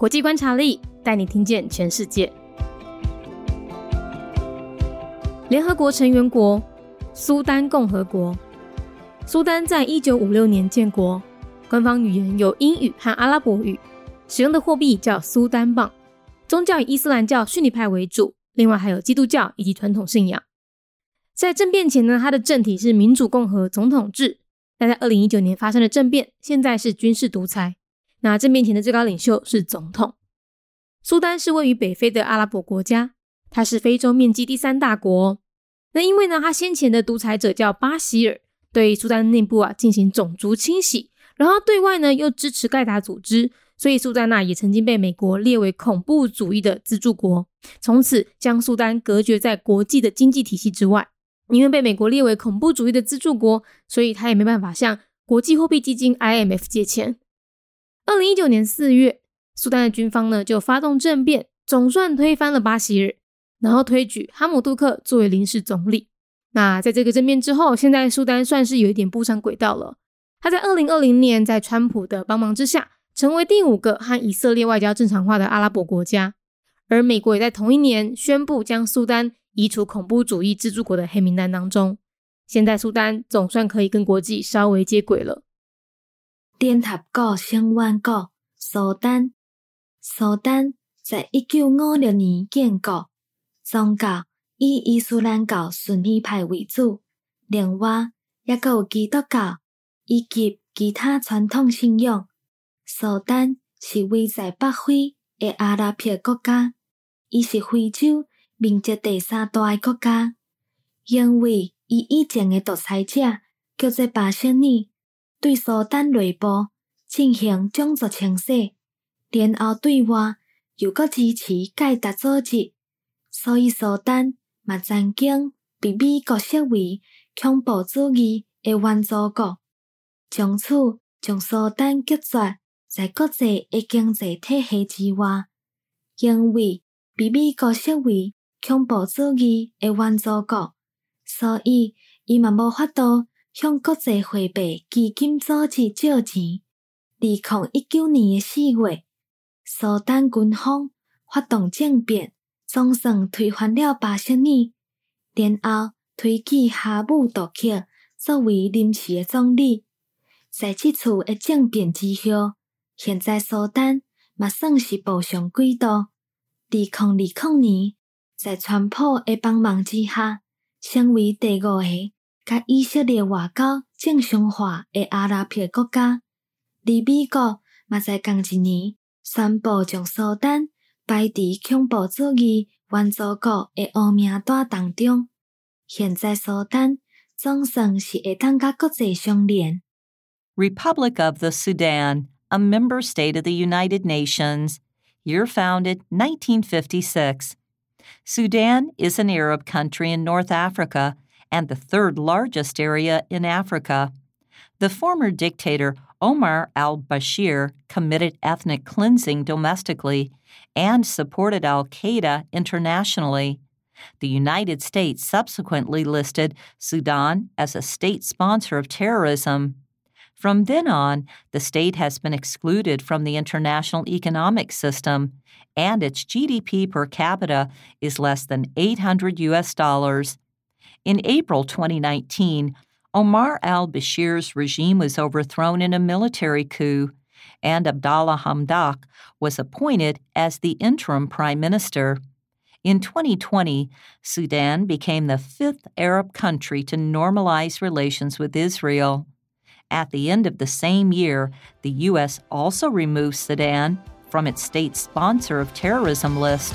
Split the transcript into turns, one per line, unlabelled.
国际观察力带你听见全世界。联合国成员国苏丹共和国。苏丹在一九五六年建国，官方语言有英语和阿拉伯语，使用的货币叫苏丹镑，宗教以伊斯兰教逊尼派为主，另外还有基督教以及传统信仰。在政变前呢，它的政体是民主共和总统制，但在二零一九年发生了政变，现在是军事独裁。那政变前的最高领袖是总统。苏丹是位于北非的阿拉伯国家，它是非洲面积第三大国。那因为呢，他先前的独裁者叫巴希尔，对苏丹内部啊进行种族清洗，然后对外呢又支持盖达组织，所以苏丹娜也曾经被美国列为恐怖主义的资助国，从此将苏丹隔绝在国际的经济体系之外。因为被美国列为恐怖主义的资助国，所以他也没办法向国际货币基金 IMF 借钱。二零一九年四月，苏丹的军方呢就发动政变，总算推翻了巴希尔，然后推举哈姆杜克作为临时总理。那在这个政变之后，现在苏丹算是有一点步上轨道了。他在二零二零年在川普的帮忙之下，成为第五个和以色列外交正常化的阿拉伯国家。而美国也在同一年宣布将苏丹移除恐怖主义资助国的黑名单当中。现在苏丹总算可以跟国际稍微接轨了。
联合国成员国苏丹，苏丹在一九五六年建国，宗教以伊斯兰教逊尼派为主，另外也有基督教以及其他传统信仰。苏丹是位在北非的阿拉伯国家，伊是非洲面积第三大的国家，因为伊以前的独裁者叫做巴希尔。对苏丹内部进行种族清洗，然后对外又搁支持盖达组织，所以苏丹嘛曾经被美国视为恐怖主义的援助国，从此将苏丹隔绝在国际的经济体系之外，因为被美国视为恐怖主义的援助国，所以伊嘛无法度。向国际货币基金组织借钱。二零一九年的四月，苏丹军方发动政变，总算推翻了巴希尔，然后推举哈姆杜克作为临时的总理。在这次的政变之后，现在苏丹嘛算是步上轨道。二零二零年，在川普的帮忙之下，成为第五个。甲以色列外交正常化的阿拉伯国家，而美国嘛在同一年宣布将苏丹排伫恐怖主义援助国的黑名单当中。现在苏丹总算是会当甲国际相连。
Republic of the Sudan, a member state of the United Nations, year founded 1956. Sudan is an Arab country in North Africa and the third largest area in Africa. The former dictator Omar al Bashir committed ethnic cleansing domestically and supported al Qaeda internationally. The United States subsequently listed Sudan as a state sponsor of terrorism. From then on, the state has been excluded from the international economic system, and its GDP per capita is less than 800 US dollars. In April 2019, Omar al Bashir's regime was overthrown in a military coup, and Abdallah Hamdok was appointed as the interim prime minister. In 2020, Sudan became the fifth Arab country to normalize relations with Israel. At the end of the same year, the U.S. also removed Sudan from its state sponsor of terrorism list.